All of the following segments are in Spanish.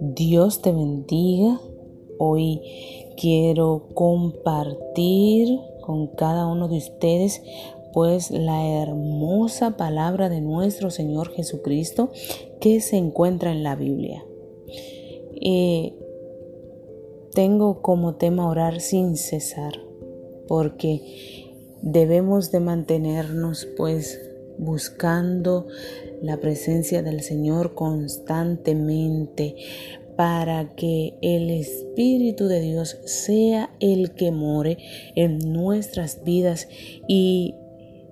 Dios te bendiga. Hoy quiero compartir con cada uno de ustedes pues la hermosa palabra de nuestro Señor Jesucristo que se encuentra en la Biblia. Eh, tengo como tema orar sin cesar porque debemos de mantenernos pues buscando la presencia del Señor constantemente para que el Espíritu de Dios sea el que more en nuestras vidas y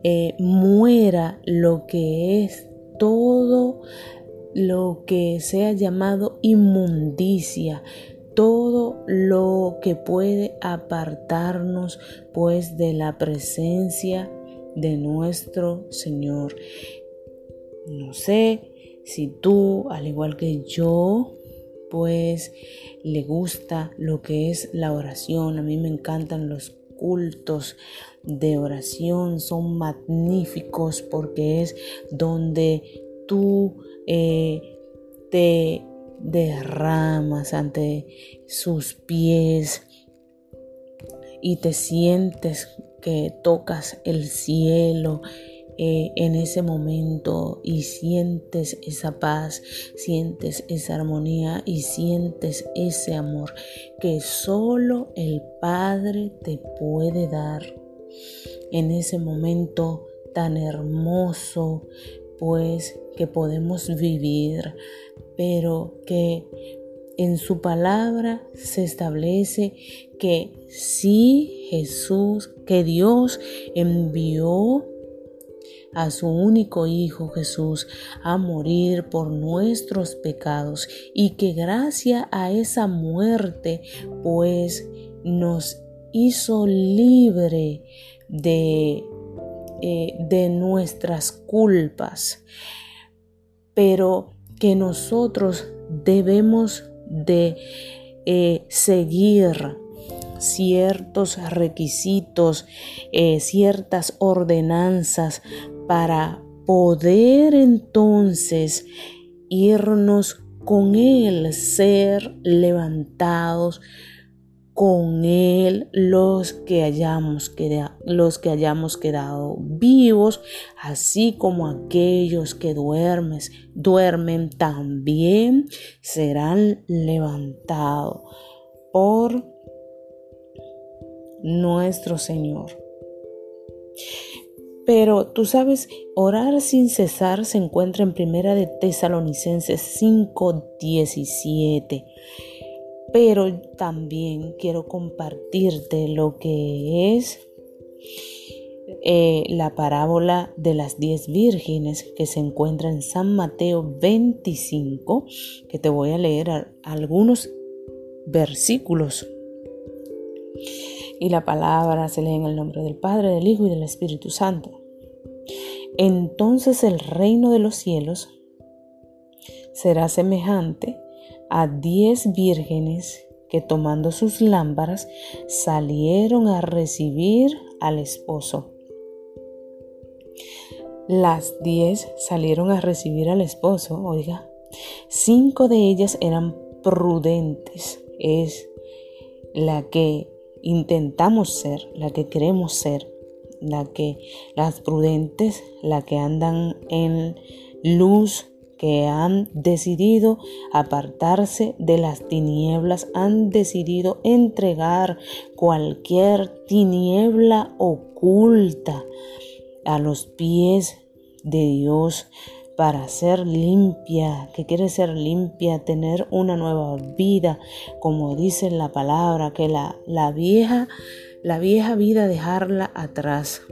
eh, muera lo que es todo lo que sea llamado inmundicia, todo lo que puede apartarnos pues de la presencia de nuestro Señor. No sé si tú, al igual que yo, pues le gusta lo que es la oración. A mí me encantan los cultos de oración, son magníficos porque es donde tú eh, te derramas ante sus pies y te sientes que tocas el cielo eh, en ese momento y sientes esa paz, sientes esa armonía y sientes ese amor que solo el Padre te puede dar. En ese momento tan hermoso, pues que podemos vivir, pero que en su palabra se establece que si Jesús, que Dios envió a su único Hijo Jesús a morir por nuestros pecados y que gracias a esa muerte pues nos hizo libre de, eh, de nuestras culpas, pero que nosotros debemos de eh, seguir ciertos requisitos, eh, ciertas ordenanzas para poder entonces irnos con Él, ser levantados con Él los que hayamos quedado, los que hayamos quedado vivos, así como aquellos que duermes, duermen también serán levantados por nuestro Señor. Pero tú sabes, orar sin cesar se encuentra en Primera de Tesalonicenses 5:17 pero también quiero compartirte lo que es eh, la parábola de las diez vírgenes que se encuentra en San Mateo 25, que te voy a leer algunos versículos. Y la palabra se lee en el nombre del Padre, del Hijo y del Espíritu Santo. Entonces el reino de los cielos será semejante a diez vírgenes que tomando sus lámparas salieron a recibir al esposo. Las diez salieron a recibir al esposo, oiga. Cinco de ellas eran prudentes, es la que intentamos ser, la que queremos ser, la que las prudentes, la que andan en luz, que han decidido apartarse de las tinieblas, han decidido entregar cualquier tiniebla oculta a los pies de Dios para ser limpia, que quiere ser limpia, tener una nueva vida, como dice la palabra, que la, la vieja, la vieja vida dejarla atrás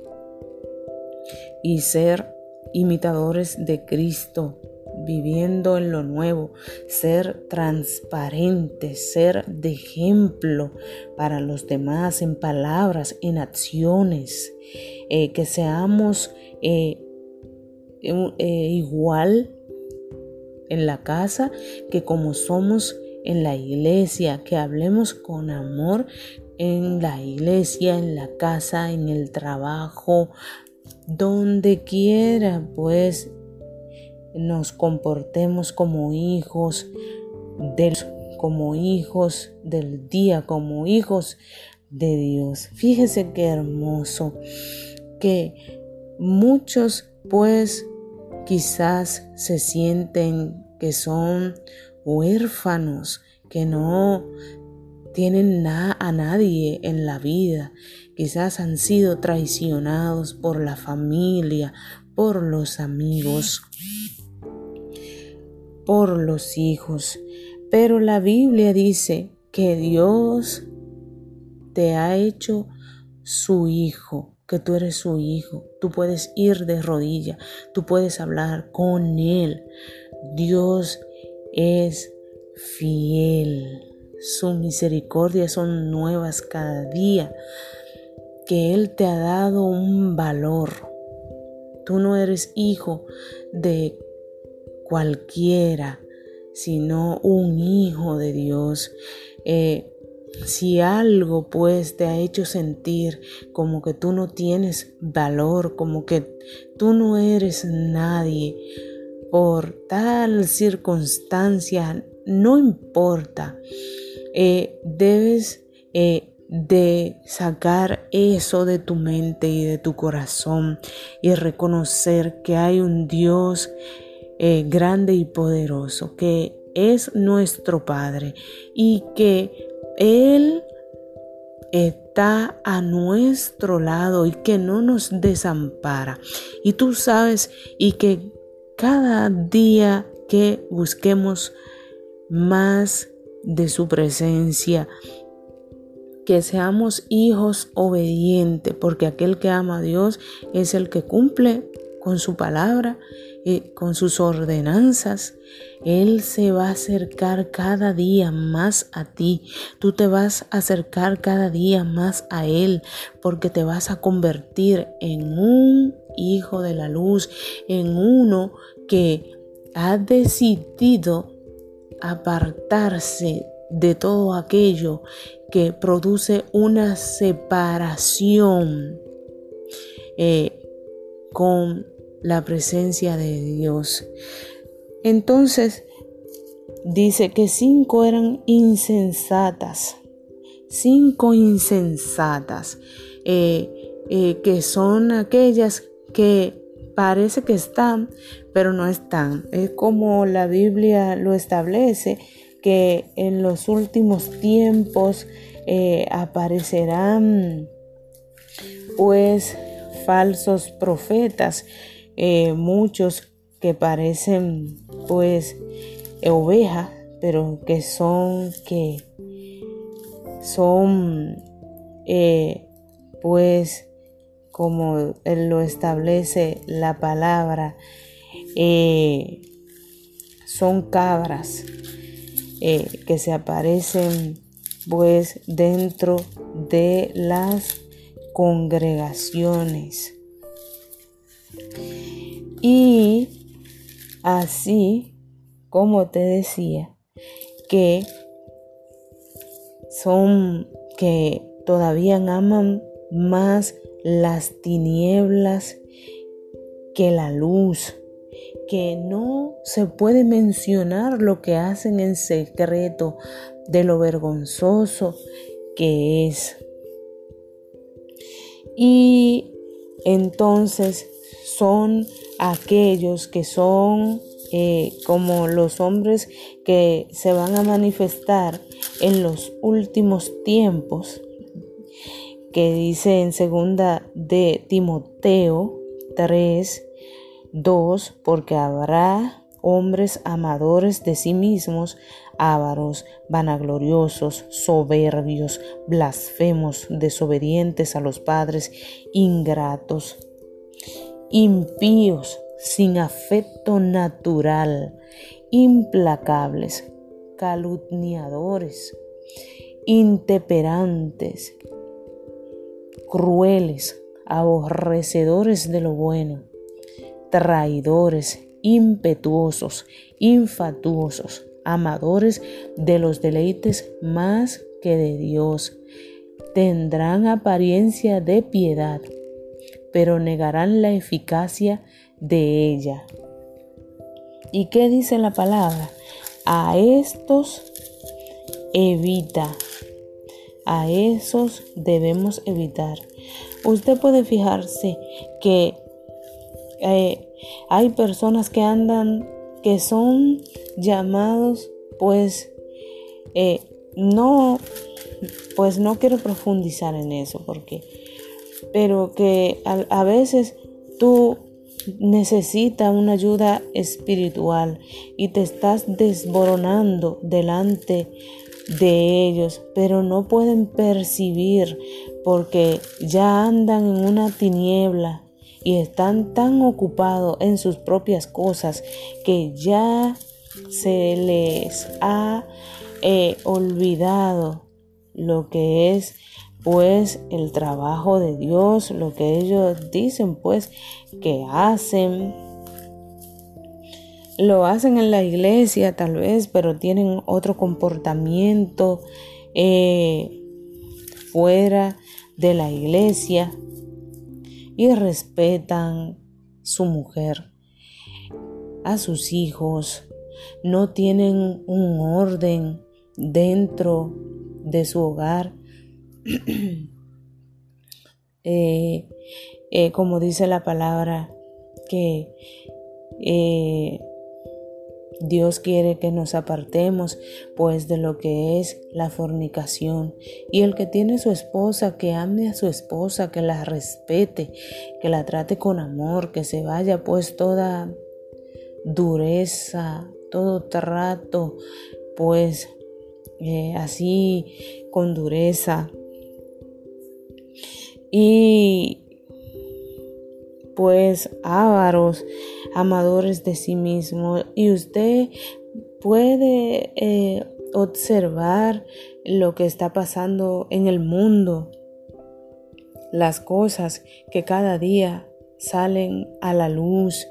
y ser imitadores de Cristo, viviendo en lo nuevo, ser transparente, ser de ejemplo para los demás en palabras, en acciones, eh, que seamos eh, eh, igual en la casa que como somos en la iglesia, que hablemos con amor en la iglesia, en la casa, en el trabajo, donde quiera pues nos comportemos como hijos del como hijos del día, como hijos de Dios. Fíjese qué hermoso que muchos pues quizás se sienten que son huérfanos, que no tienen a nadie en la vida, quizás han sido traicionados por la familia, por los amigos, por los hijos. Pero la Biblia dice que Dios te ha hecho su hijo, que tú eres su hijo. Tú puedes ir de rodilla, tú puedes hablar con Él. Dios es fiel. Su misericordia son nuevas cada día. Que Él te ha dado un valor. Tú no eres hijo de cualquiera, sino un hijo de Dios. Eh, si algo pues te ha hecho sentir como que tú no tienes valor, como que tú no eres nadie, por tal circunstancia, no importa, eh, debes eh, de sacar eso de tu mente y de tu corazón y reconocer que hay un Dios eh, grande y poderoso, que es nuestro Padre y que Él está a nuestro lado y que no nos desampara. Y tú sabes y que cada día que busquemos más de su presencia, que seamos hijos obedientes, porque aquel que ama a Dios es el que cumple con su palabra con sus ordenanzas, Él se va a acercar cada día más a ti. Tú te vas a acercar cada día más a Él porque te vas a convertir en un hijo de la luz, en uno que ha decidido apartarse de todo aquello que produce una separación eh, con la presencia de Dios. Entonces dice que cinco eran insensatas, cinco insensatas, eh, eh, que son aquellas que parece que están, pero no están. Es como la Biblia lo establece, que en los últimos tiempos eh, aparecerán pues falsos profetas eh, muchos que parecen pues ovejas, pero que son que son eh, pues como lo establece la palabra, eh, son cabras que se aparecen pues dentro de las congregaciones. Y así, como te decía, que son que todavía aman más las tinieblas que la luz, que no se puede mencionar lo que hacen en secreto de lo vergonzoso que es. Y entonces son aquellos que son eh, como los hombres que se van a manifestar en los últimos tiempos, que dice en segunda de Timoteo 3, 2, porque habrá hombres amadores de sí mismos, ávaros, vanagloriosos, soberbios, blasfemos, desobedientes a los padres, ingratos impíos, sin afecto natural, implacables, calumniadores, intemperantes, crueles, aborrecedores de lo bueno, traidores, impetuosos, infatuosos, amadores de los deleites más que de Dios. Tendrán apariencia de piedad, pero negarán la eficacia de ella. ¿Y qué dice la palabra? A estos evita. A esos debemos evitar. Usted puede fijarse que eh, hay personas que andan, que son llamados, pues, eh, no, pues no quiero profundizar en eso, porque, pero que a, a veces tú necesitas una ayuda espiritual y te estás desboronando delante de ellos, pero no pueden percibir porque ya andan en una tiniebla y están tan ocupados en sus propias cosas que ya se les ha eh, olvidado lo que es pues el trabajo de Dios, lo que ellos dicen pues que hacen. Lo hacen en la iglesia tal vez, pero tienen otro comportamiento eh, fuera de la iglesia y respetan su mujer, a sus hijos, no tienen un orden dentro de su hogar. Eh, eh, como dice la palabra, que eh, Dios quiere que nos apartemos pues de lo que es la fornicación. Y el que tiene su esposa, que ame a su esposa, que la respete, que la trate con amor, que se vaya pues toda dureza, todo trato pues eh, así con dureza. Y pues ávaros, amadores de sí mismo. Y usted puede eh, observar lo que está pasando en el mundo, las cosas que cada día salen a la luz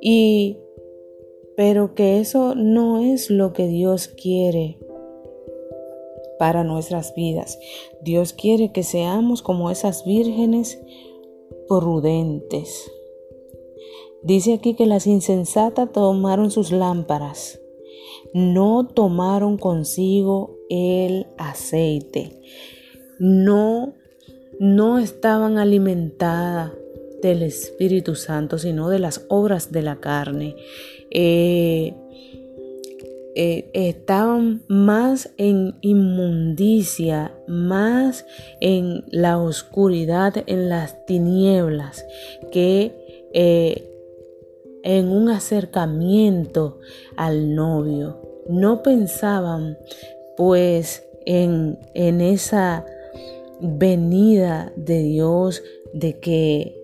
y pero que eso no es lo que Dios quiere para nuestras vidas. Dios quiere que seamos como esas vírgenes prudentes. Dice aquí que las insensatas tomaron sus lámparas, no tomaron consigo el aceite, no, no estaban alimentadas del Espíritu Santo, sino de las obras de la carne. Eh, eh, estaban más en inmundicia, más en la oscuridad, en las tinieblas, que eh, en un acercamiento al novio. No pensaban pues en, en esa venida de Dios, de que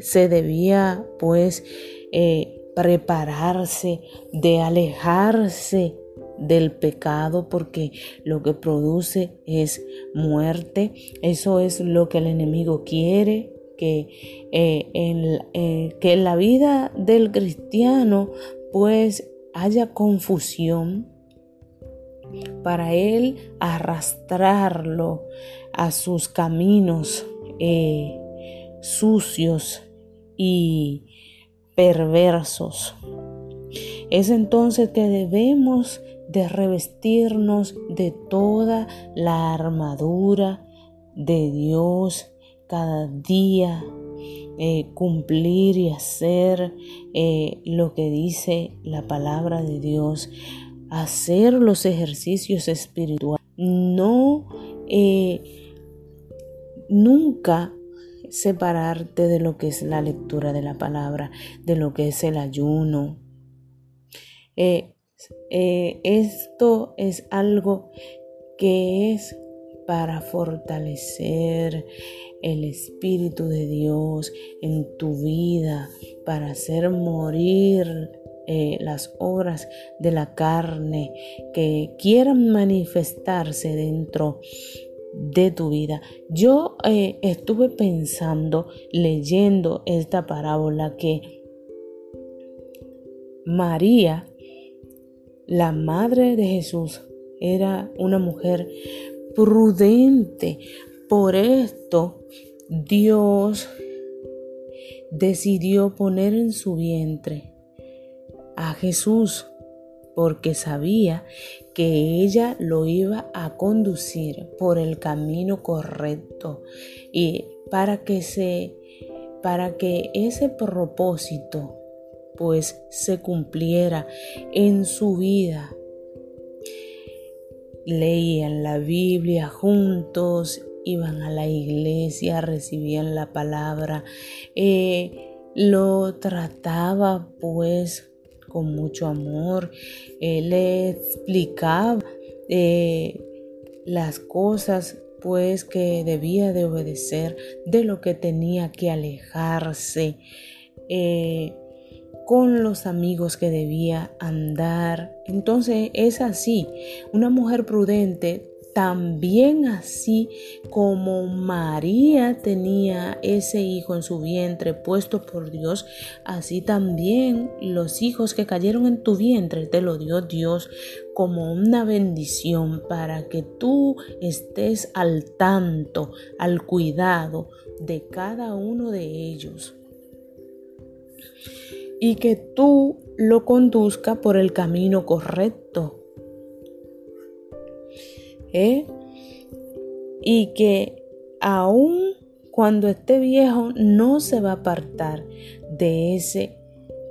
se debía pues eh, prepararse, de alejarse del pecado porque lo que produce es muerte. Eso es lo que el enemigo quiere, que, eh, en, eh, que en la vida del cristiano pues haya confusión para él arrastrarlo a sus caminos eh, sucios y perversos. Es entonces que debemos de revestirnos de toda la armadura de Dios cada día, eh, cumplir y hacer eh, lo que dice la palabra de Dios, hacer los ejercicios espirituales. No, eh, nunca separarte de lo que es la lectura de la palabra, de lo que es el ayuno. Eh, eh, esto es algo que es para fortalecer el Espíritu de Dios en tu vida, para hacer morir eh, las obras de la carne que quieran manifestarse dentro de tu vida. Yo eh, estuve pensando, leyendo esta parábola, que María, la madre de Jesús, era una mujer prudente. Por esto Dios decidió poner en su vientre a Jesús porque sabía que ella lo iba a conducir por el camino correcto y para que se para que ese propósito pues se cumpliera en su vida. Leían la Biblia juntos, iban a la iglesia, recibían la palabra, eh, lo trataba pues con mucho amor, eh, le explicaba eh, las cosas pues que debía de obedecer, de lo que tenía que alejarse, eh, con los amigos que debía andar. Entonces es así, una mujer prudente también así como María tenía ese hijo en su vientre puesto por Dios, así también los hijos que cayeron en tu vientre te lo dio Dios como una bendición para que tú estés al tanto, al cuidado de cada uno de ellos. Y que tú lo conduzca por el camino correcto ¿eh? y que aun cuando esté viejo no se va a apartar de ese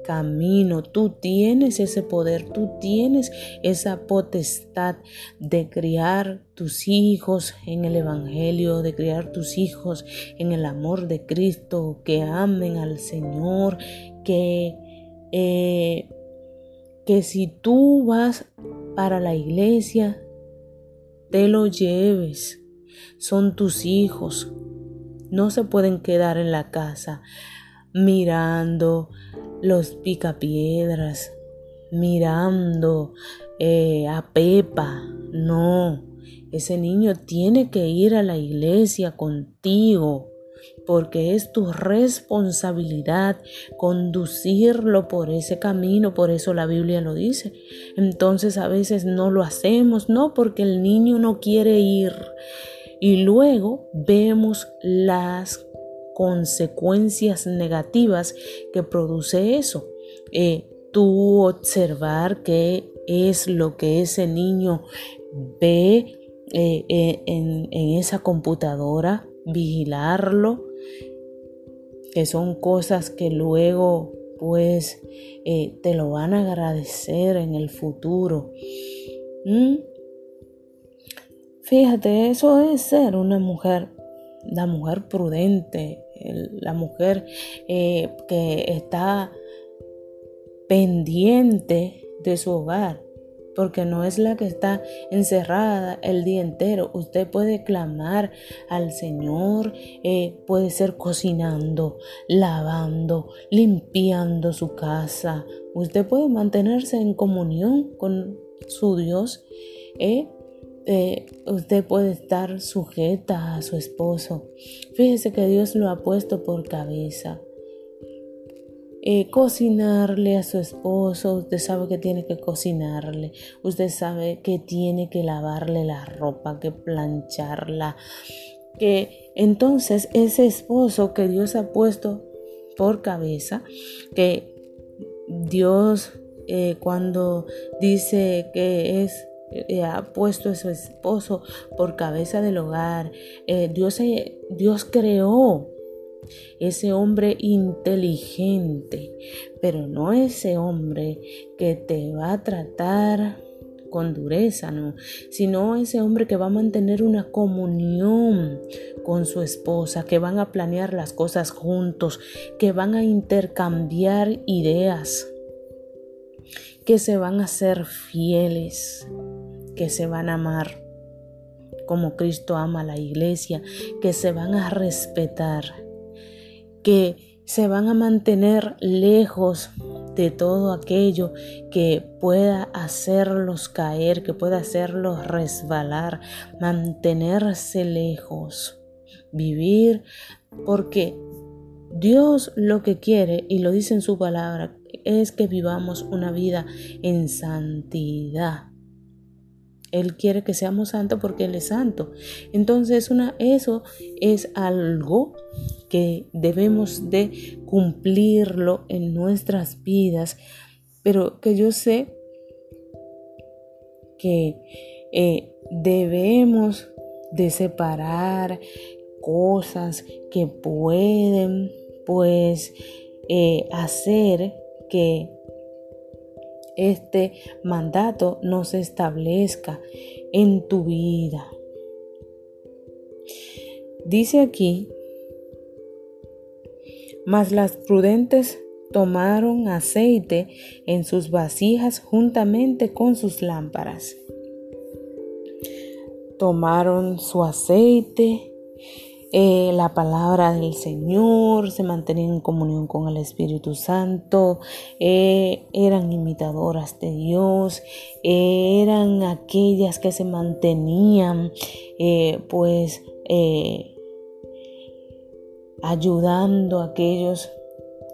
camino. Tú tienes ese poder, tú tienes esa potestad de criar tus hijos en el Evangelio, de criar tus hijos en el amor de Cristo, que amen al Señor, que, eh, que si tú vas para la iglesia, te lo lleves. Son tus hijos. No se pueden quedar en la casa mirando los picapiedras, mirando eh, a Pepa. No, ese niño tiene que ir a la iglesia contigo porque es tu responsabilidad conducirlo por ese camino, por eso la Biblia lo dice. Entonces a veces no lo hacemos, no porque el niño no quiere ir. Y luego vemos las consecuencias negativas que produce eso. Eh, tú observar qué es lo que ese niño ve eh, eh, en, en esa computadora, vigilarlo, que son cosas que luego pues eh, te lo van a agradecer en el futuro. ¿Mm? Fíjate, eso es ser una mujer, la mujer prudente, la mujer eh, que está pendiente de su hogar porque no es la que está encerrada el día entero. Usted puede clamar al Señor, eh, puede ser cocinando, lavando, limpiando su casa. Usted puede mantenerse en comunión con su Dios. Eh, eh, usted puede estar sujeta a su esposo. Fíjese que Dios lo ha puesto por cabeza. Eh, cocinarle a su esposo, usted sabe que tiene que cocinarle, usted sabe que tiene que lavarle la ropa, que plancharla, que entonces ese esposo que Dios ha puesto por cabeza, que Dios eh, cuando dice que es eh, ha puesto a su esposo por cabeza del hogar, Dios, Dios creó ese hombre inteligente, pero no ese hombre que te va a tratar con dureza, no, sino ese hombre que va a mantener una comunión con su esposa, que van a planear las cosas juntos, que van a intercambiar ideas, que se van a ser fieles, que se van a amar como Cristo ama a la iglesia, que se van a respetar que se van a mantener lejos de todo aquello que pueda hacerlos caer, que pueda hacerlos resbalar, mantenerse lejos, vivir, porque Dios lo que quiere, y lo dice en su palabra, es que vivamos una vida en santidad. Él quiere que seamos santos porque Él es santo. Entonces una, eso es algo que debemos de cumplirlo en nuestras vidas, pero que yo sé que eh, debemos de separar cosas que pueden pues eh, hacer que este mandato no se establezca en tu vida. Dice aquí, mas las prudentes tomaron aceite en sus vasijas juntamente con sus lámparas. Tomaron su aceite eh, la palabra del Señor, se mantenían en comunión con el Espíritu Santo, eh, eran imitadoras de Dios, eh, eran aquellas que se mantenían pues ayudando a aquellos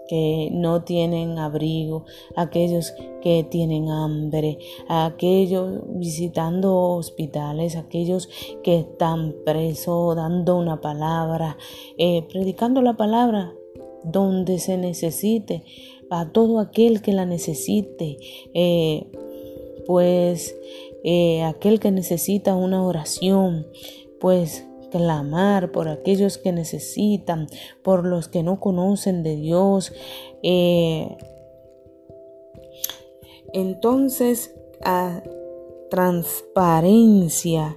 que no tienen abrigo, aquellos que tienen hambre, aquellos visitando hospitales, aquellos que están presos, dando una palabra, eh, predicando la palabra donde se necesite, a todo aquel que la necesite, eh, pues eh, aquel que necesita una oración, pues clamar por aquellos que necesitan, por los que no conocen de Dios. Eh, entonces, a transparencia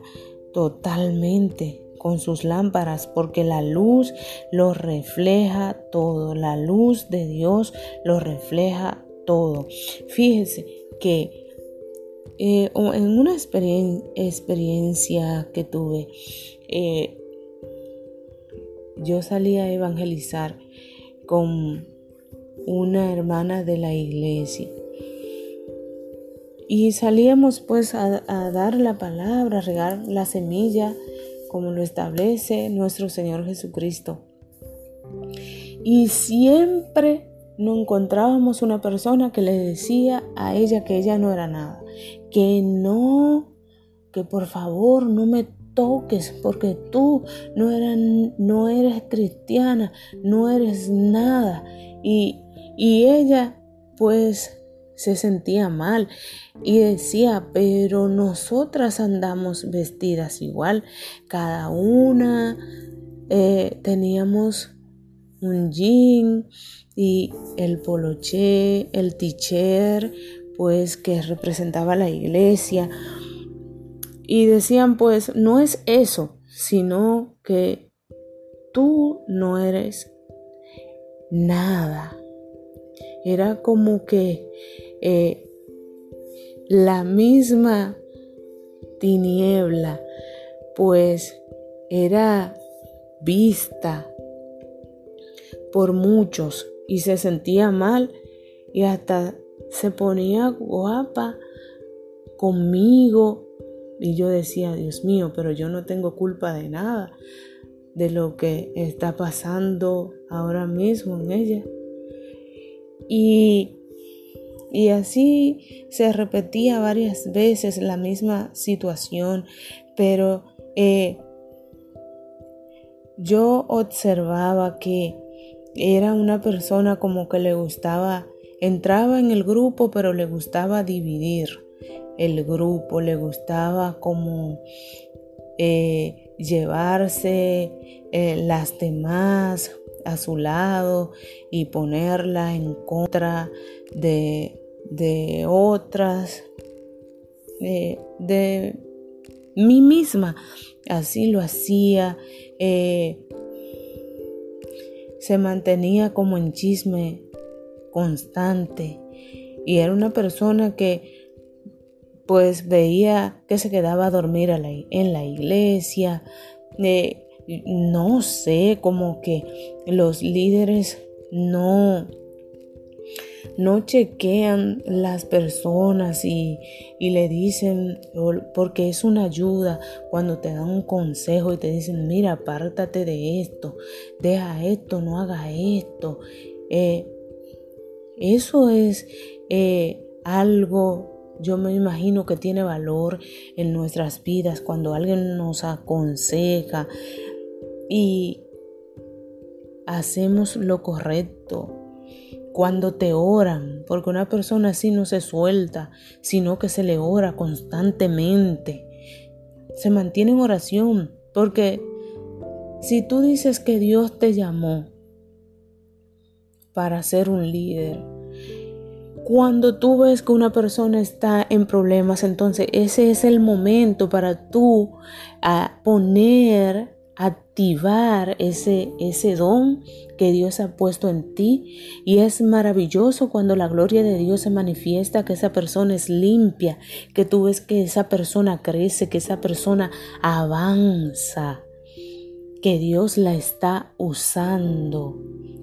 totalmente con sus lámparas, porque la luz lo refleja todo, la luz de Dios lo refleja todo. Fíjese que eh, en una experiencia que tuve, eh, yo salí a evangelizar con una hermana de la iglesia. Y salíamos pues a, a, dar la palabra, a regar la semilla, como lo establece nuestro Señor Jesucristo. Y siempre no encontrábamos una persona que le decía a ella que ella no era nada, que no, que por favor no me toques porque tú no, no eres cristiana, no eres nada. Y, y ella pues se sentía mal y decía, pero nosotras andamos vestidas igual, cada una eh, teníamos un jean y el poloché, el teacher, pues que representaba la iglesia, y decían, pues no es eso, sino que tú no eres nada. Era como que eh, la misma tiniebla, pues era vista por muchos y se sentía mal y hasta se ponía guapa conmigo y yo decía, Dios mío, pero yo no tengo culpa de nada, de lo que está pasando ahora mismo en ella. Y, y así se repetía varias veces la misma situación, pero eh, yo observaba que era una persona como que le gustaba, entraba en el grupo, pero le gustaba dividir el grupo, le gustaba como eh, llevarse eh, las demás a su lado y ponerla en contra de, de otras, de, de, mí misma. Así lo hacía. Eh, se mantenía como en chisme constante y era una persona que pues veía que se quedaba a dormir en la iglesia. Eh, no sé, como que los líderes no, no chequean las personas y, y, le dicen, porque es una ayuda cuando te dan un consejo y te dicen, mira, apártate de esto, deja esto, no haga esto. Eh, eso es eh, algo yo me imagino que tiene valor en nuestras vidas cuando alguien nos aconseja y hacemos lo correcto. Cuando te oran, porque una persona así no se suelta, sino que se le ora constantemente. Se mantiene en oración, porque si tú dices que Dios te llamó para ser un líder, cuando tú ves que una persona está en problemas, entonces ese es el momento para tú a poner, activar ese, ese don que Dios ha puesto en ti. Y es maravilloso cuando la gloria de Dios se manifiesta, que esa persona es limpia, que tú ves que esa persona crece, que esa persona avanza, que Dios la está usando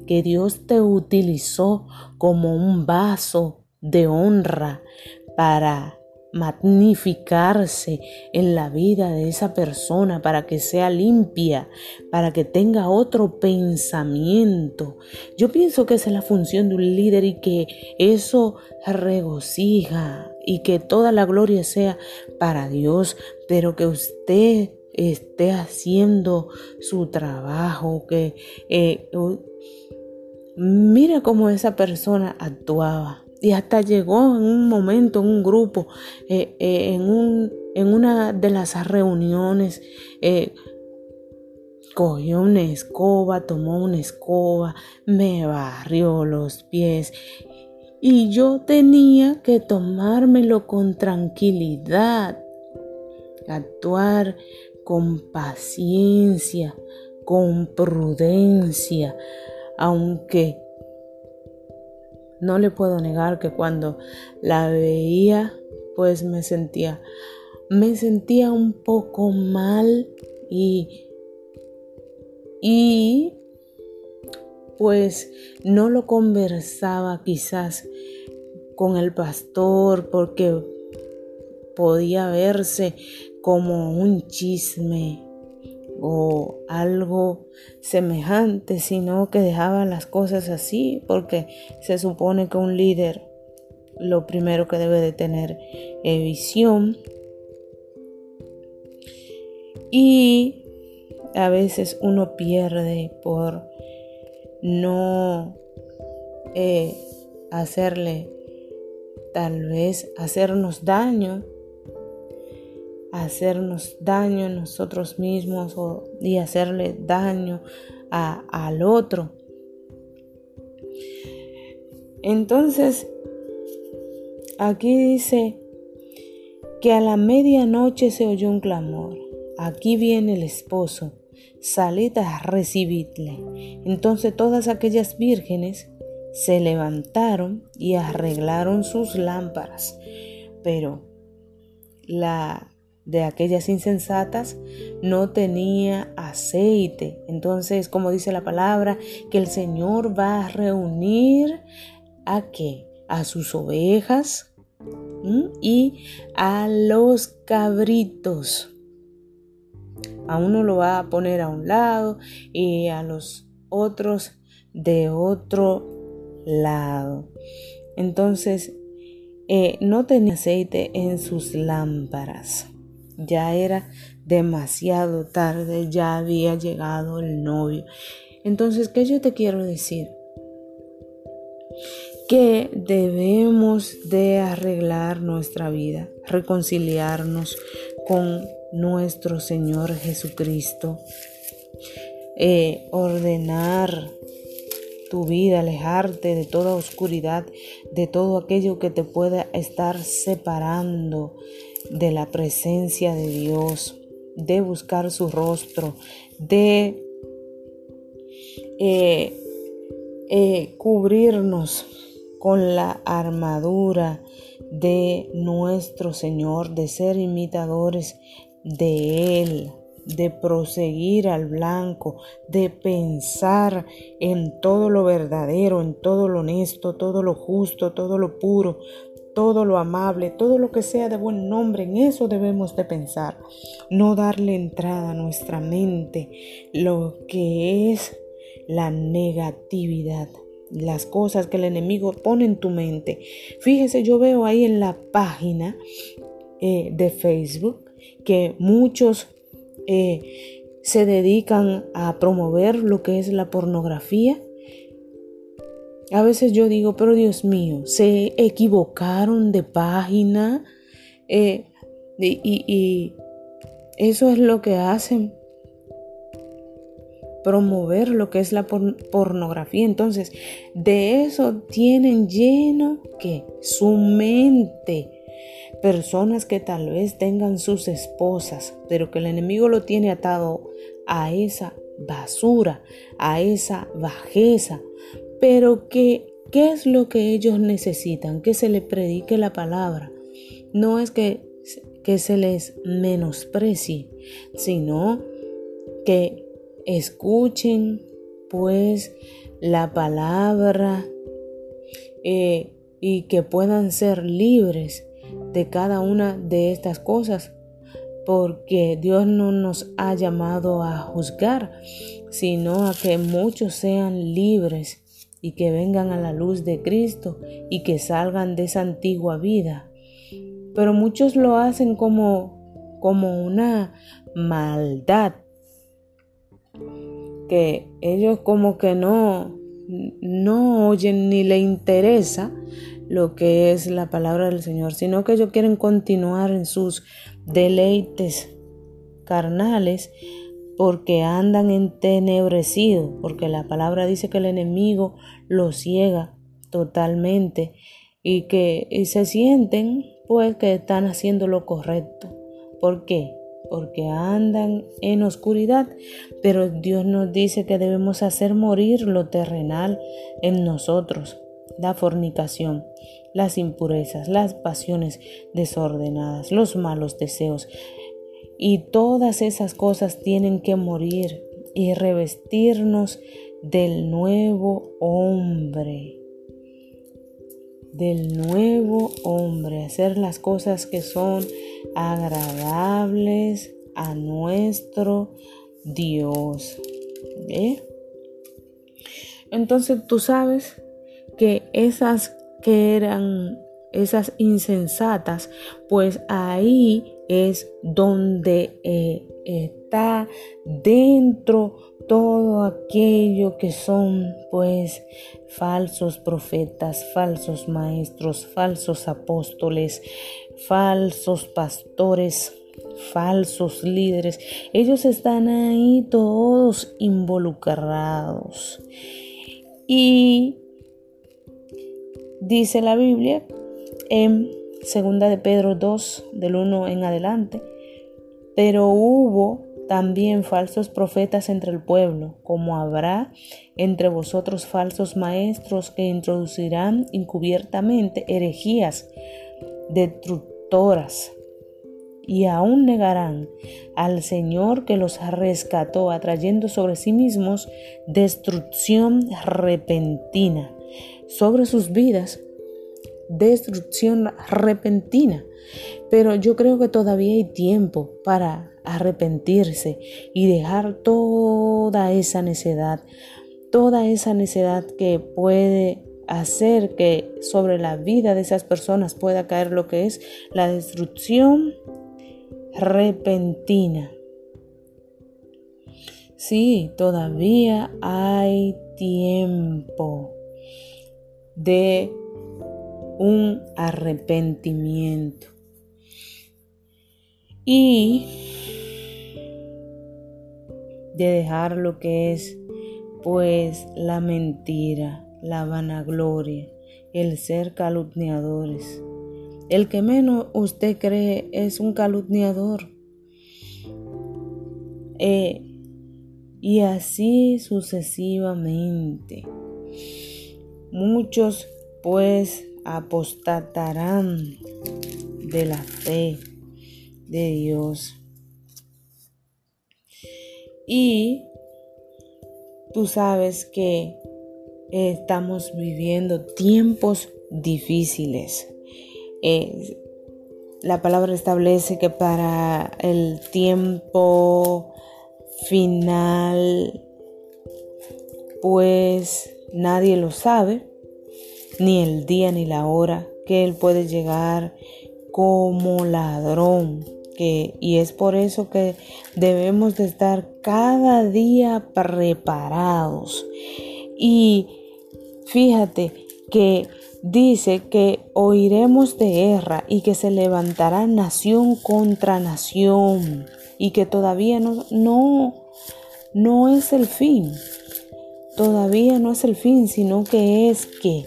que Dios te utilizó como un vaso de honra para magnificarse en la vida de esa persona, para que sea limpia, para que tenga otro pensamiento. Yo pienso que esa es la función de un líder y que eso regocija y que toda la gloria sea para Dios, pero que usted esté haciendo su trabajo, que eh, Mira cómo esa persona actuaba. Y hasta llegó en un momento, en un grupo, eh, eh, en, un, en, una de las reuniones, cogió una escoba, tomó una escoba, me barrió los pies. Y yo tenía que tomármelo con tranquilidad, actuar con paciencia, con prudencia, aunque no le puedo negar que cuando la veía, pues me sentía, me sentía un poco mal y, y pues no lo conversaba quizás con el pastor porque podía verse como un chisme o algo semejante, sino que dejaba las cosas así, porque se supone que un líder lo primero que debe de tener es visión. Y a veces uno pierde por no eh, hacerle tal vez hacernos daño hacernos daño a nosotros mismos o, y hacerle daño al otro. Entonces, aquí dice que a la medianoche se oyó un clamor. Aquí viene el esposo, salid a recibirle. Entonces todas aquellas vírgenes se levantaron y arreglaron sus lámparas. Pero la de aquellas insensatas no tenía aceite. Entonces, como dice la palabra, que el Señor va a reunir a qué? A sus ovejas y a los cabritos. A uno lo va a poner a un lado y a los otros de otro lado. Entonces, eh, no tenía aceite en sus lámparas. Ya era demasiado tarde, ya había llegado el novio. Entonces, ¿qué yo te quiero decir? Que debemos de arreglar nuestra vida, reconciliarnos con nuestro Señor Jesucristo, eh, ordenar tu vida, alejarte de toda oscuridad, de todo aquello que te pueda estar separando de la presencia de Dios, de buscar su rostro, de eh, eh, cubrirnos con la armadura de nuestro Señor, de ser imitadores de Él, de proseguir al blanco, de pensar en todo lo verdadero, en todo lo honesto, todo lo justo, todo lo puro, todo lo amable, todo lo que sea de buen nombre, en eso debemos de pensar. No darle entrada a nuestra mente lo que es la negatividad. las cosas que el enemigo pone en tu mente. Fíjese, yo veo ahí en la página eh, de Facebook que muchos eh, se dedican a promover lo que es la pornografía. A veces yo digo, pero Dios mío, se equivocaron de página eh, y eso es lo que hacen promover lo que es la pornografía. Entonces, de eso tienen lleno que su mente. Personas que tal vez tengan sus esposas, pero que el enemigo lo tiene atado a esa basura, a esa bajeza, pero que ¿qué es lo que ellos necesitan? Que se les predique la palabra. No es que, que se les menosprecie, sino que Escuchen pues la palabra eh, y que puedan ser libres de cada una de estas cosas, porque Dios no nos ha llamado a juzgar, sino a que muchos sean libres y que vengan a la luz de Cristo y que salgan de esa antigua vida. Pero muchos lo hacen como, como una maldad que ellos como que no, no oyen ni le interesa lo que es la palabra del Señor, sino que ellos quieren continuar en sus deleites carnales porque andan entenebrecidos, porque la palabra dice que el enemigo los ciega totalmente y que y se sienten pues que están haciendo lo correcto. ¿Por qué? porque andan en oscuridad, pero Dios nos dice que debemos hacer morir lo terrenal en nosotros, la fornicación, las impurezas, las pasiones desordenadas, los malos deseos. Y todas esas cosas tienen que morir y revestirnos del nuevo hombre del nuevo hombre, hacer las cosas que son agradables a nuestro Dios. Entonces tú sabes que esas que eran esas insensatas, pues ahí es donde eh, está dentro todo aquello que son pues falsos profetas, falsos maestros, falsos apóstoles, falsos pastores, falsos líderes. Ellos están ahí todos involucrados. Y dice la Biblia en segunda de Pedro 2 del 1 en adelante, pero hubo también falsos profetas entre el pueblo, como habrá entre vosotros falsos maestros que introducirán encubiertamente herejías destructoras y aún negarán al Señor que los rescató, atrayendo sobre sí mismos destrucción repentina. Sobre sus vidas, destrucción repentina. Pero yo creo que todavía hay tiempo para arrepentirse y dejar toda esa necedad, toda esa necedad que puede hacer que sobre la vida de esas personas pueda caer lo que es la destrucción repentina. Sí, todavía hay tiempo de un arrepentimiento. Y de dejar lo que es pues la mentira, la vanagloria, el ser calumniadores. El que menos usted cree es un calumniador. Eh, y así sucesivamente. Muchos pues apostatarán de la fe de Dios. Y tú sabes que estamos viviendo tiempos difíciles. La palabra establece que para el tiempo final, pues nadie lo sabe, ni el día ni la hora que Él puede llegar como ladrón. Que, y es por eso que debemos de estar cada día preparados. Y fíjate que dice que oiremos de guerra y que se levantará nación contra nación y que todavía no, no, no es el fin. Todavía no es el fin, sino que es que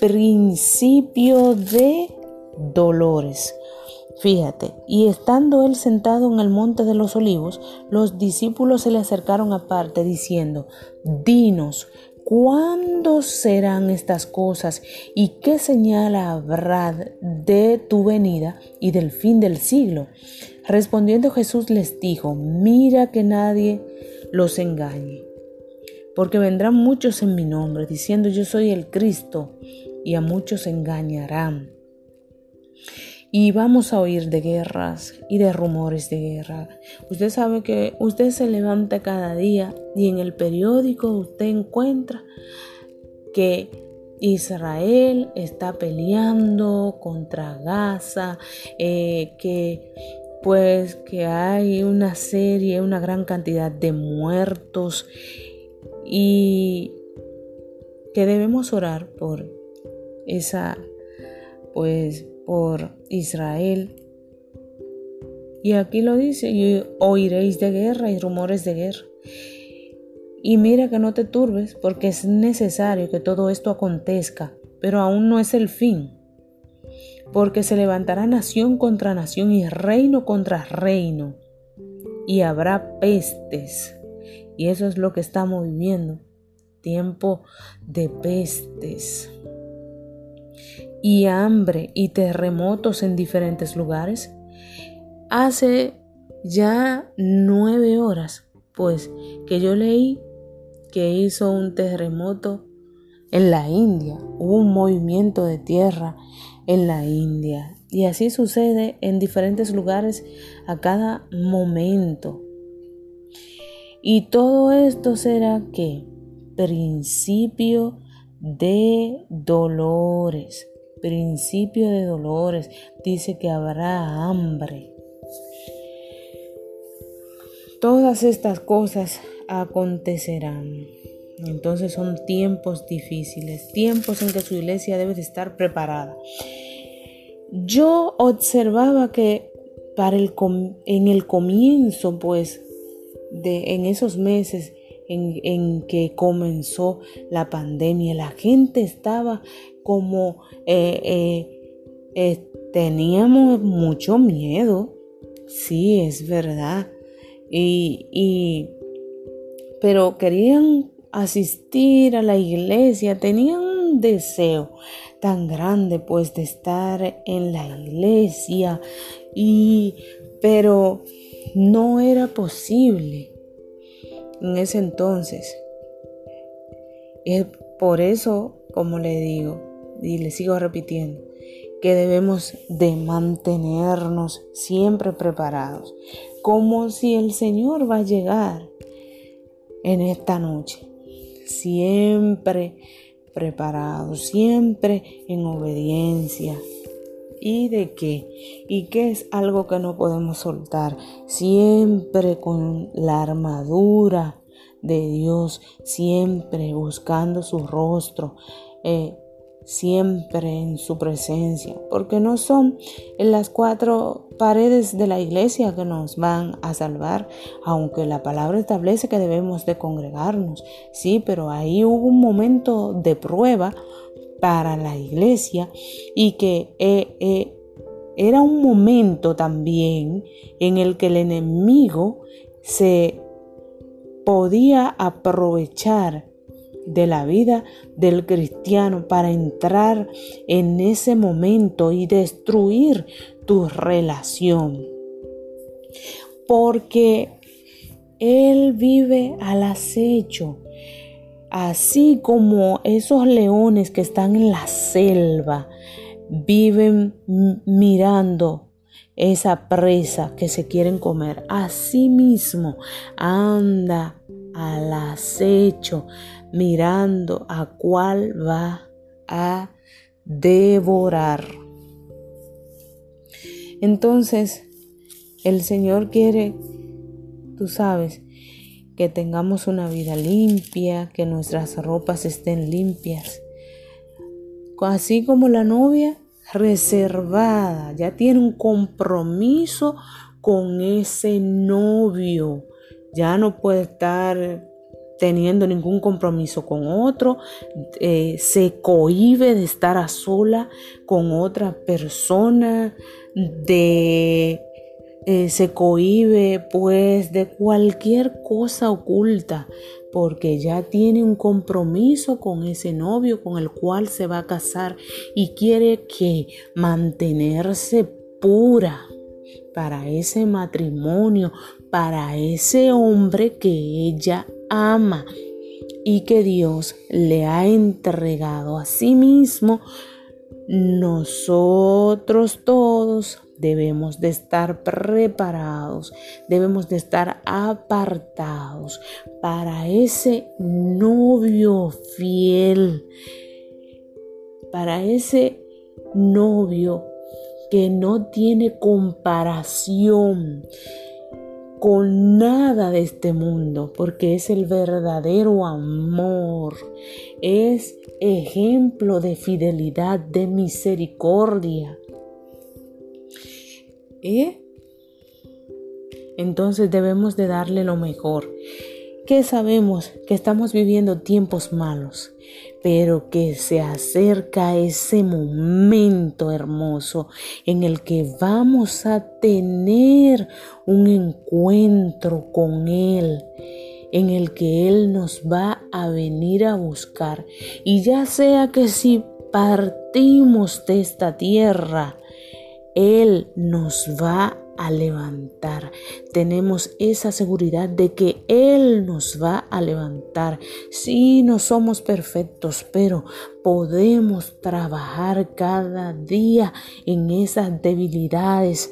principio de dolores. Fíjate, y estando él sentado en el monte de los olivos, los discípulos se le acercaron aparte diciendo, Dinos, ¿cuándo serán estas cosas y qué señal habrá de tu venida y del fin del siglo? Respondiendo Jesús les dijo, mira que nadie los engañe, porque vendrán muchos en mi nombre, diciendo yo soy el Cristo, y a muchos engañarán. Y vamos a oír de guerras y de rumores de guerra. Usted sabe que usted se levanta cada día y en el periódico usted encuentra que Israel está peleando contra Gaza, eh, que pues que hay una serie, una gran cantidad de muertos y que debemos orar por esa pues por Israel. Y aquí lo dice, y oiréis de guerra y rumores de guerra. Y mira que no te turbes, porque es necesario que todo esto acontezca, pero aún no es el fin. Porque se levantará nación contra nación y reino contra reino, y habrá pestes. Y eso es lo que estamos viviendo, tiempo de pestes y hambre y terremotos en diferentes lugares? Hace ya nueve horas, pues, que yo leí que hizo un terremoto en la India, hubo un movimiento de tierra en la India. Y así sucede en diferentes lugares a cada momento. Y todo esto será que principio de dolores principio de dolores, dice que habrá hambre. Todas estas cosas acontecerán. Entonces son tiempos difíciles, tiempos en que su iglesia debe de estar preparada. Yo observaba que para el en el comienzo, pues, de en esos meses en, en, que comenzó la pandemia, la gente estaba como eh, eh, eh, teníamos mucho miedo, sí, es verdad, y, pero querían asistir a la iglesia, tenían un deseo tan grande pues de estar en la iglesia. Y pero no era posible en ese entonces. Es por eso, como le digo, y le sigo repitiendo, que debemos de mantenernos siempre preparados, como si el Señor va a llegar en esta noche, siempre preparados, siempre en obediencia. ¿Y de qué? ¿Y qué es algo que no podemos soltar? Siempre con la armadura de Dios, siempre buscando su rostro, eh, siempre en su presencia, porque no son en las cuatro paredes de la iglesia que nos van a salvar, aunque la palabra establece que debemos de congregarnos, sí, pero ahí hubo un momento de prueba para la iglesia y que eh, eh, era un momento también en el que el enemigo se podía aprovechar de la vida del cristiano para entrar en ese momento y destruir tu relación. Porque Él vive al acecho, así como esos leones que están en la selva viven mirando esa presa que se quieren comer. Así mismo anda al acecho, mirando a cuál va a devorar. Entonces, el Señor quiere, tú sabes, que tengamos una vida limpia, que nuestras ropas estén limpias. Así como la novia reservada, ya tiene un compromiso con ese novio. Ya no puede estar teniendo ningún compromiso con otro, eh, se cohibe de estar a sola con otra persona, de eh, se cohibe pues de cualquier cosa oculta, porque ya tiene un compromiso con ese novio con el cual se va a casar y quiere que mantenerse pura para ese matrimonio, para ese hombre que ella ama y que Dios le ha entregado a sí mismo, nosotros todos debemos de estar preparados, debemos de estar apartados para ese novio fiel, para ese novio que no tiene comparación, con nada de este mundo, porque es el verdadero amor, es ejemplo de fidelidad, de misericordia. ¿Eh? Entonces debemos de darle lo mejor que sabemos que estamos viviendo tiempos malos, pero que se acerca ese momento hermoso en el que vamos a tener un encuentro con Él, en el que Él nos va a venir a buscar. Y ya sea que si partimos de esta tierra, Él nos va a levantar. Tenemos esa seguridad de que Él nos va a levantar. Sí, no somos perfectos, pero podemos trabajar cada día en esas debilidades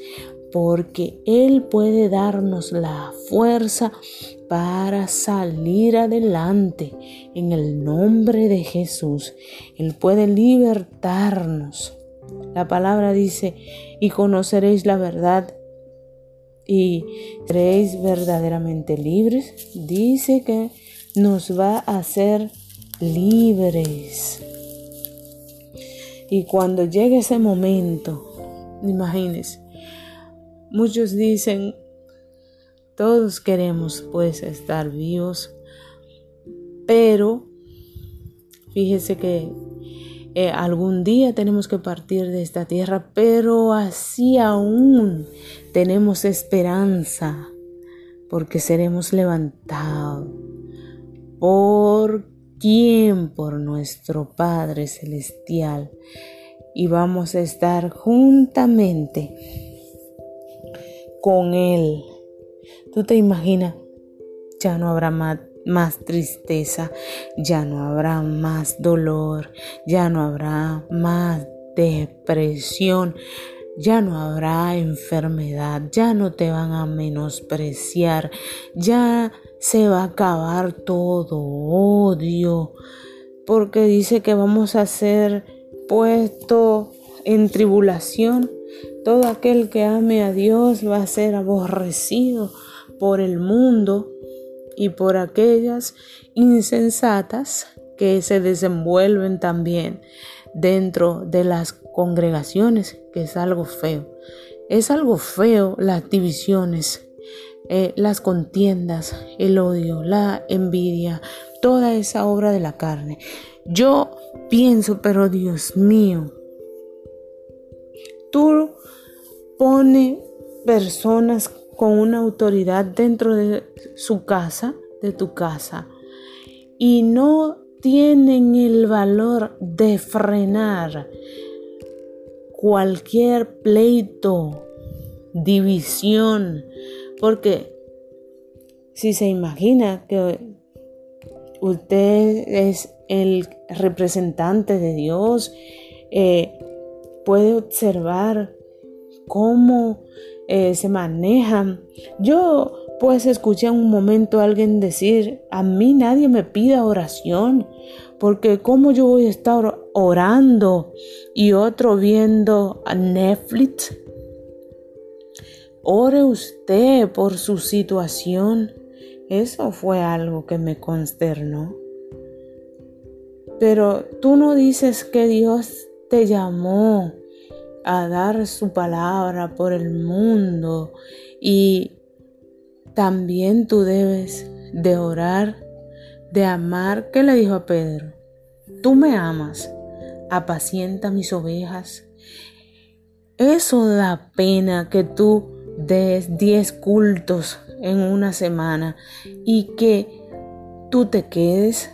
porque Él puede darnos la fuerza para salir adelante en el nombre de Jesús. Él puede libertarnos. La palabra dice, y conoceréis la verdad y seréis verdaderamente libres, dice que nos va a hacer libres. Y cuando llegue ese momento, imagínense, muchos dicen, todos queremos pues estar vivos, pero fíjese que eh, algún día tenemos que partir de esta tierra, pero así aún tenemos esperanza, porque seremos levantados. ¿Por quién? Por nuestro Padre Celestial. Y vamos a estar juntamente con Él. ¿Tú te imaginas? Ya no habrá más más tristeza, ya no habrá más dolor, ya no habrá más depresión, ya no habrá enfermedad, ya no te van a menospreciar, ya se va a acabar todo odio, porque dice que vamos a ser puesto en tribulación. Todo aquel que ame a Dios va a ser aborrecido por el mundo y por aquellas insensatas que se desenvuelven también dentro de las congregaciones, que es algo feo. Es algo feo las divisiones, eh, las contiendas, el odio, la envidia, toda esa obra de la carne. Yo pienso, pero Dios mío, tú pone personas con una autoridad dentro de su casa, de tu casa, y no tienen el valor de frenar cualquier pleito, división, porque si se imagina que usted es el representante de Dios, eh, puede observar cómo eh, se manejan. Yo pues escuché en un momento a alguien decir, a mí nadie me pida oración, porque cómo yo voy a estar orando y otro viendo a Netflix. Ore usted por su situación. Eso fue algo que me consternó. Pero tú no dices que Dios te llamó a dar su palabra por el mundo y también tú debes de orar, de amar. ¿Qué le dijo a Pedro? Tú me amas, apacienta mis ovejas. Eso da pena que tú des diez cultos en una semana y que tú te quedes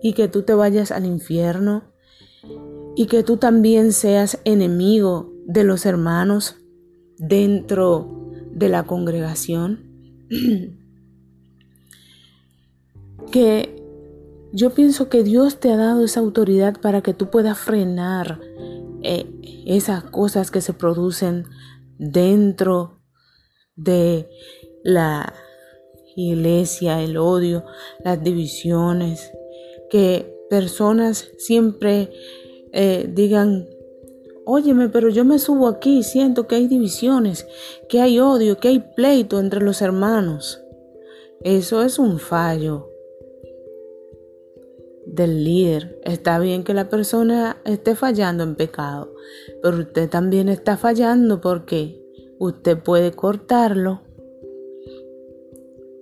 y que tú te vayas al infierno y que tú también seas enemigo de los hermanos dentro de la congregación. que yo pienso que Dios te ha dado esa autoridad para que tú puedas frenar eh, esas cosas que se producen dentro de la iglesia, el odio, las divisiones, que personas siempre eh, digan, óyeme, pero yo me subo aquí y siento que hay divisiones, que hay odio, que hay pleito entre los hermanos. Eso es un fallo del líder. Está bien que la persona esté fallando en pecado, pero usted también está fallando porque usted puede cortarlo.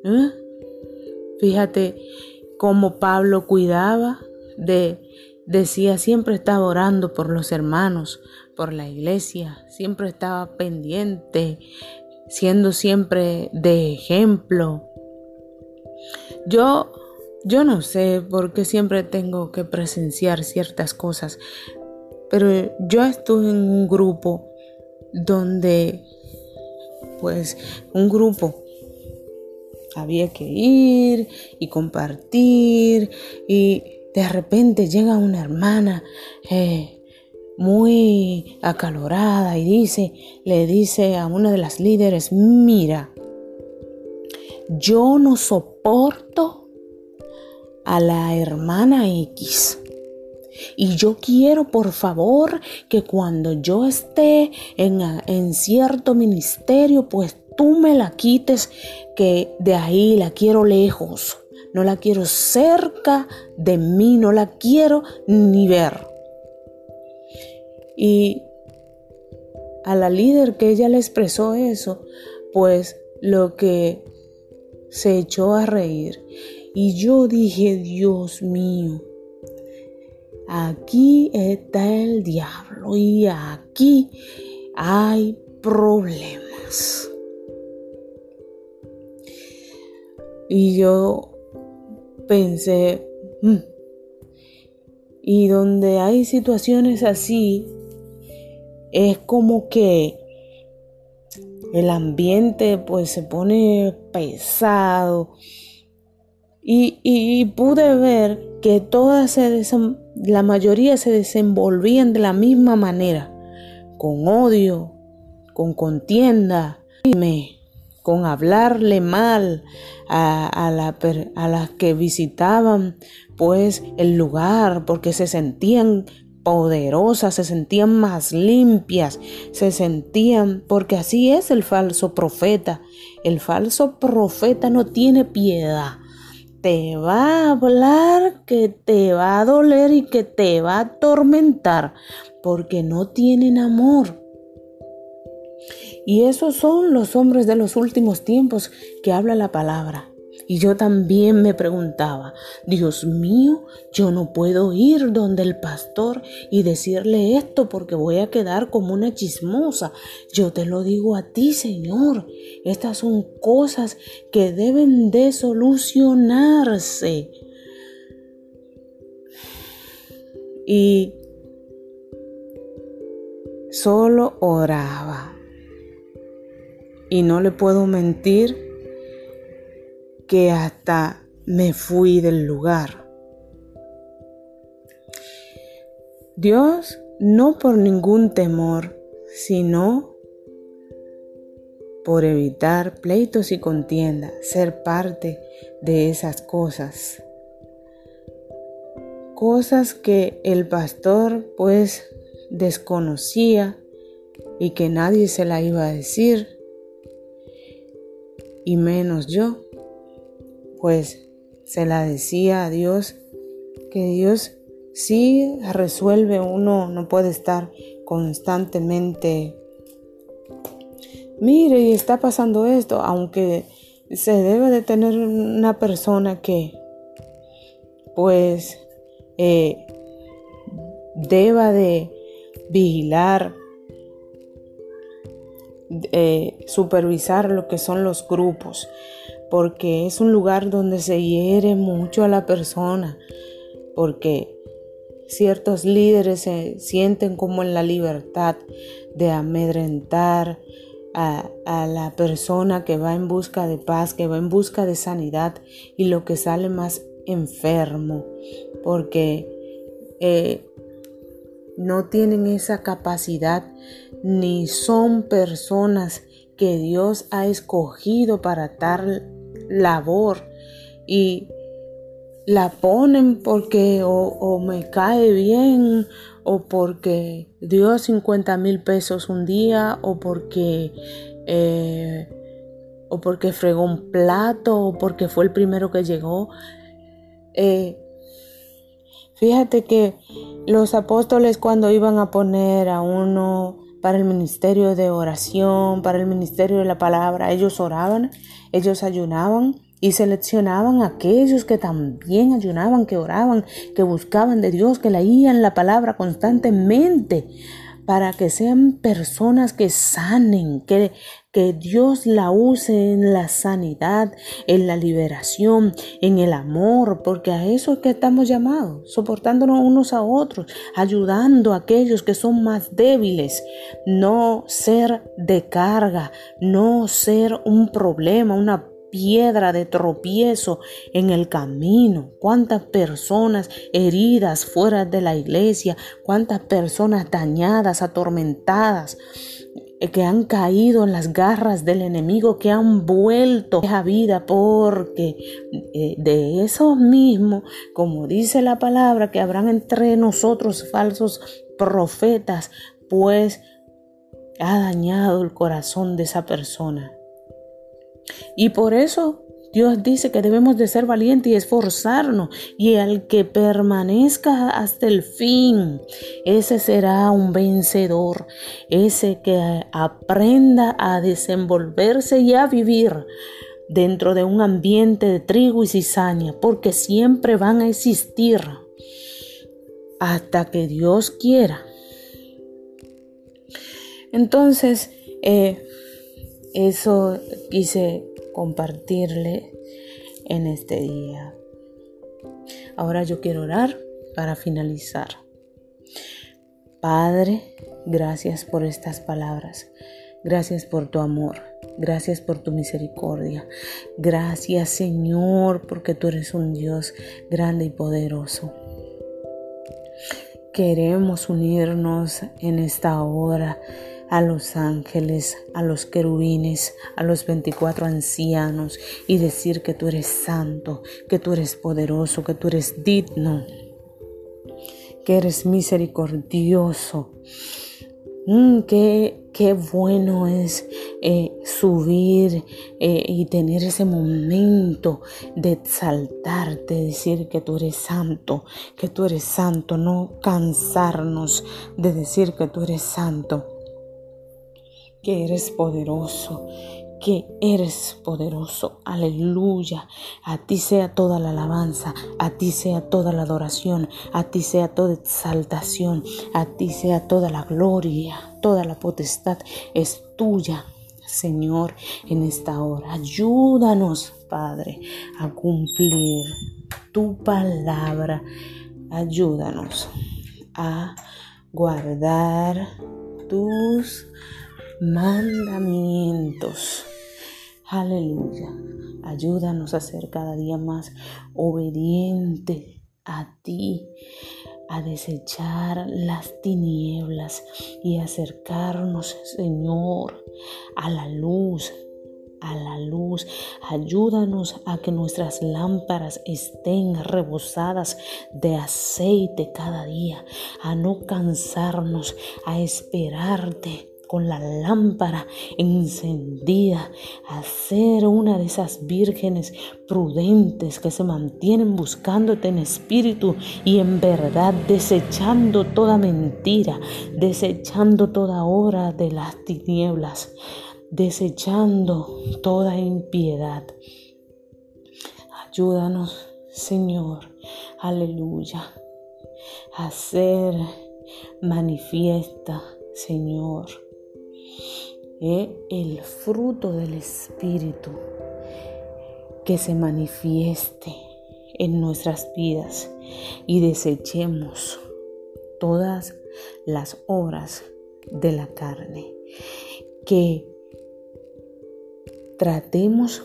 ¿Eh? Fíjate como Pablo cuidaba de, decía, siempre estaba orando por los hermanos, por la iglesia, siempre estaba pendiente, siendo siempre de ejemplo. Yo, yo no sé por qué siempre tengo que presenciar ciertas cosas, pero yo estuve en un grupo donde, pues, un grupo había que ir y compartir y de repente llega una hermana eh, muy acalorada y dice, le dice a una de las líderes, mira, yo no soporto a la hermana X. Y yo quiero, por favor, que cuando yo esté en, en cierto ministerio, pues tú me la quites, que de ahí la quiero lejos, no la quiero cerca de mí, no la quiero ni ver. Y a la líder que ella le expresó eso, pues lo que se echó a reír. Y yo dije, Dios mío, aquí está el diablo y aquí hay problemas. Y yo pensé, mm". y donde hay situaciones así, es como que el ambiente pues se pone pesado. Y, pude ver que todas se la mayoría se desenvolvían de la misma manera, con odio, con contienda. Con hablarle mal a, las que visitaban pues el lugar porque se sentían poderosas, se sentían más limpias, se sentían, porque así es el falso profeta. El falso profeta no tiene piedad. Te va a hablar que te va a doler y que te va a atormentar, porque no tienen amor. Y esos son los hombres de los últimos tiempos que habla la palabra. Y yo también me preguntaba, Dios mío, yo no puedo ir donde el pastor y decirle esto porque voy a quedar como una chismosa. Yo te lo digo a ti, Señor. Estas son cosas que deben de solucionarse. Y solo oraba. Y no le puedo mentir que hasta me fui del lugar. Dios no por ningún temor, sino por evitar pleitos y contienda, ser parte de esas cosas. Cosas que el pastor pues desconocía y que nadie se la iba a decir, y menos yo, pues se la decía a Dios, que Dios sí resuelve, uno no puede estar constantemente, mire, y está pasando esto, aunque se debe de tener una persona que pues eh, deba de vigilar, eh, supervisar lo que son los grupos, porque es un lugar donde se hiere mucho a la persona, porque ciertos líderes se sienten como en la libertad de amedrentar a, la persona que va en busca de paz, que va en busca de sanidad y lo que sale más enfermo, porque eh, no tienen esa capacidad ni son personas que Dios ha escogido para tal labor y la ponen porque o, me cae bien o porque dio 50 mil pesos un día o porque eh, o porque fregó un plato o porque fue el primero que llegó. Eh, fíjate que los apóstoles cuando iban a poner a uno para el ministerio de oración, para el ministerio de la palabra, ellos oraban, ellos ayunaban y seleccionaban a aquellos que también ayunaban, que oraban, que buscaban de Dios, que leían la palabra constantemente, para que sean personas que sanen, que, que Dios la use en la sanidad, en la liberación, en el amor, porque a eso es que estamos llamados, soportándonos unos a otros, ayudando a aquellos que son más débiles, no ser de carga, no ser un problema, una piedra de tropiezo en el camino, cuántas personas heridas fuera de la iglesia, cuántas personas dañadas, atormentadas, que han caído en las garras del enemigo, que han vuelto a vida, porque eh, de eso mismo, como dice la palabra, que habrán entre nosotros falsos profetas, pues ha dañado el corazón de esa persona. Y por eso Dios dice que debemos de ser valientes y esforzarnos y el que permanezca hasta el fin, ese será un vencedor, ese que aprenda a desenvolverse y a vivir dentro de un ambiente de trigo y cizaña, porque siempre van a existir hasta que Dios quiera. Entonces, eh, eso quise compartirle en este día. Ahora yo quiero orar para finalizar. Padre, gracias por estas palabras. Gracias por tu amor. Gracias por tu misericordia. Gracias Señor porque tú eres un Dios grande y poderoso. Queremos unirnos en esta hora a los ángeles, a los querubines, a los 24 ancianos y decir que tú eres santo, que tú eres poderoso, que tú eres digno, que eres misericordioso. Mm, qué, qué, bueno es eh, subir eh, y tener ese momento de exaltarte, decir que tú eres santo, que tú eres santo, no cansarnos de decir que tú eres santo que eres poderoso, que eres poderoso. Aleluya. A ti sea toda la alabanza, a ti sea toda la adoración, a ti sea toda exaltación, a ti sea toda la gloria, toda la potestad es tuya. Señor, en esta hora, ayúdanos, Padre, a cumplir tu palabra. Ayúdanos a guardar tus mandamientos. Aleluya. Ayúdanos a ser cada día más obediente a ti, a desechar las tinieblas y acercarnos, Señor, a la luz, a la luz. Ayúdanos a que nuestras lámparas estén rebosadas de aceite cada día, a no cansarnos, a esperarte con la lámpara encendida, a ser una de esas vírgenes prudentes que se mantienen buscándote en espíritu y en verdad, desechando toda mentira, desechando toda obra de las tinieblas, desechando toda impiedad. Ayúdanos, Señor, aleluya, a ser manifiesta, Señor el fruto del Espíritu que se manifieste en nuestras vidas y desechemos todas las obras de la carne. Que tratemos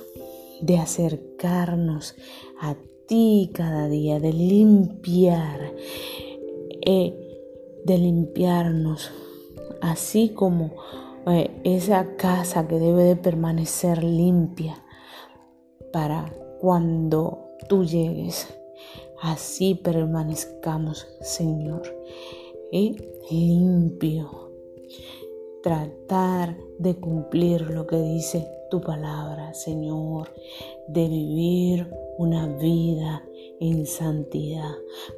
de acercarnos a ti cada día, de limpiar, eh, de limpiarnos, así como eh, esa casa que debe de permanecer limpia para cuando tú llegues. Así permanezcamos, Señor, y limpio. Tratar de cumplir lo que dice tu palabra, Señor, de vivir una vida en santidad.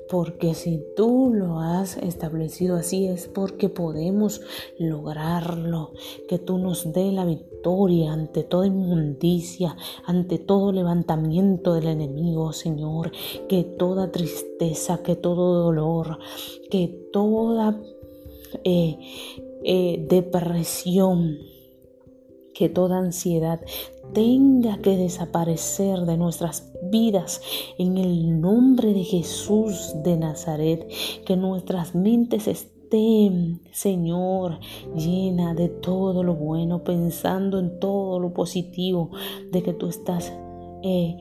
Porque si tú lo has establecido así es porque podemos lograrlo. Que tú nos dé la victoria ante toda inmundicia, ante todo levantamiento del enemigo, Señor. Que toda tristeza, que todo dolor, que toda eh, eh, depresión que toda ansiedad tenga que desaparecer de nuestras vidas en el nombre de Jesús de Nazaret, que nuestras mentes estén, Señor, llena de todo lo bueno, pensando en todo lo positivo, de que tú estás eh,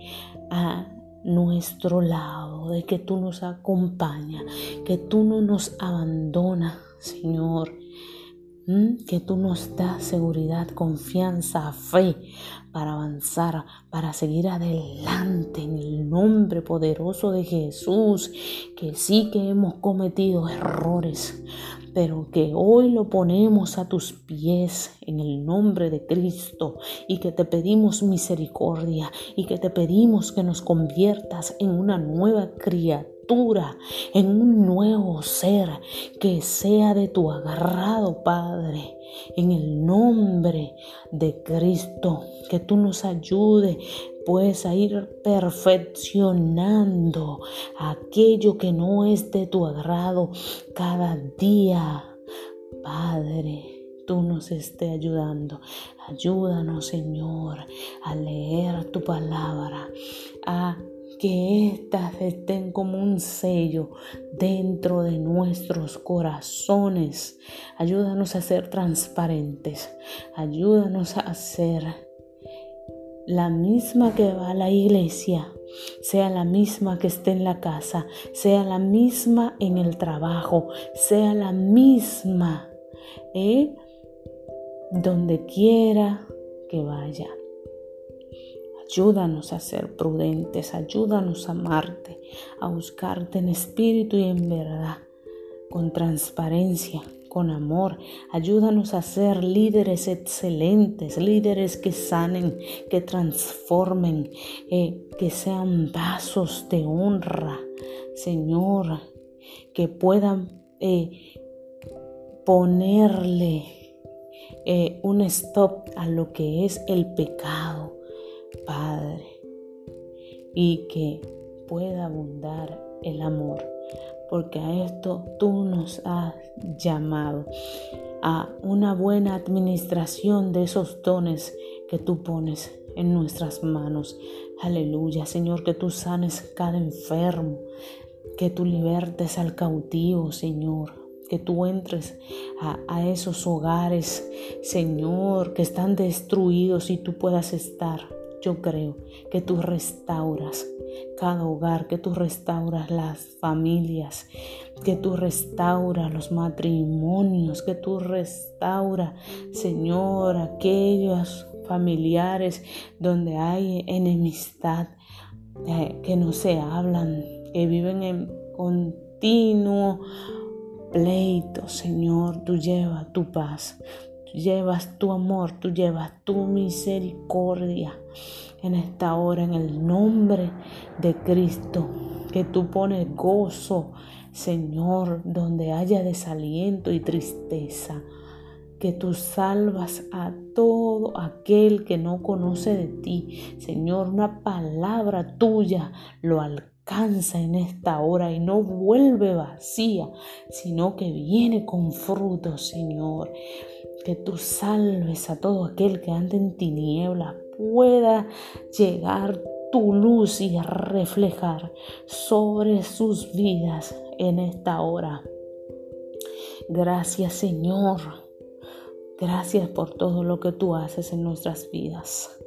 a nuestro lado, de que tú nos acompañas, que tú no nos abandonas, Señor que tú nos das seguridad, confianza, fe para avanzar, para seguir adelante en el nombre poderoso de Jesús, que sí que hemos cometido errores, pero que hoy lo ponemos a tus pies en el nombre de Cristo y que te pedimos misericordia y que te pedimos que nos conviertas en una nueva criatura en un nuevo ser que sea de tu agarrado, Padre. En el nombre de Cristo, que tú nos ayude pues a ir perfeccionando aquello que no es de tu agrado cada día, Padre tú nos esté ayudando. Ayúdanos, Señor, a leer tu palabra, a que éstas estén como un sello dentro de nuestros corazones. Ayúdanos a ser transparentes. Ayúdanos a ser la misma que va a la iglesia, sea la misma que esté en la casa, sea la misma en el trabajo, sea la misma ¿eh? donde quiera que vaya. Ayúdanos a ser prudentes, ayúdanos a amarte, a buscarte en espíritu y en verdad, con transparencia, con amor. Ayúdanos a ser líderes excelentes, líderes que sanen, que transformen, eh, que sean vasos de honra, Señor, que puedan eh, ponerle eh, un stop a lo que es el pecado Padre, y que pueda abundar el amor, porque a esto tú nos has llamado, a una buena administración de esos dones que tú pones en nuestras manos. Aleluya, Señor, que tú sanes cada enfermo, que tú libertes al cautivo, Señor, que tú entres a, a, esos hogares, Señor, que están destruidos y tú puedas estar yo creo que tú restauras cada hogar, que tú restauras las familias, que tú restauras los matrimonios, que tú restauras, Señor, aquellos familiares donde hay enemistad, eh, que no se hablan, que viven en continuo pleito, Señor, tú llevas tu paz, llevas tu amor, tú llevas tu misericordia en esta hora, en el nombre de Cristo, que tú pones gozo, Señor, donde haya desaliento y tristeza que tú salvas a todo aquel que no conoce de ti. Señor, una palabra tuya lo alcanza en esta hora y no vuelve vacía, sino que viene con frutos, Señor. Que tú salves a todo aquel que anda en tinieblas, pueda llegar tu luz y reflejar sobre sus vidas en esta hora. Gracias Señor Gracias por todo lo que tú haces en nuestras vidas.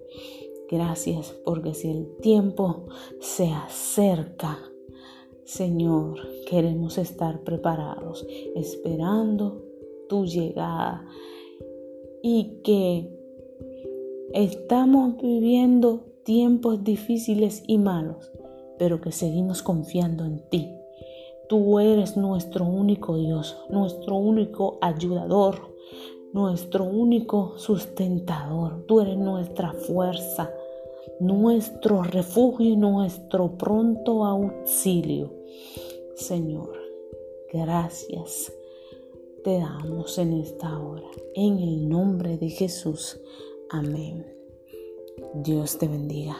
Gracias porque si el tiempo se acerca, Señor, queremos estar preparados, esperando tu llegada y que estamos viviendo tiempos difíciles y malos, pero que seguimos confiando en ti. Tú eres nuestro único Dios, nuestro único ayudador, nuestro único sustentador. Tú eres nuestra fuerza, nuestro refugio y nuestro pronto auxilio. Señor, gracias te damos en esta hora. En el nombre de Jesús. Amén. Dios te bendiga.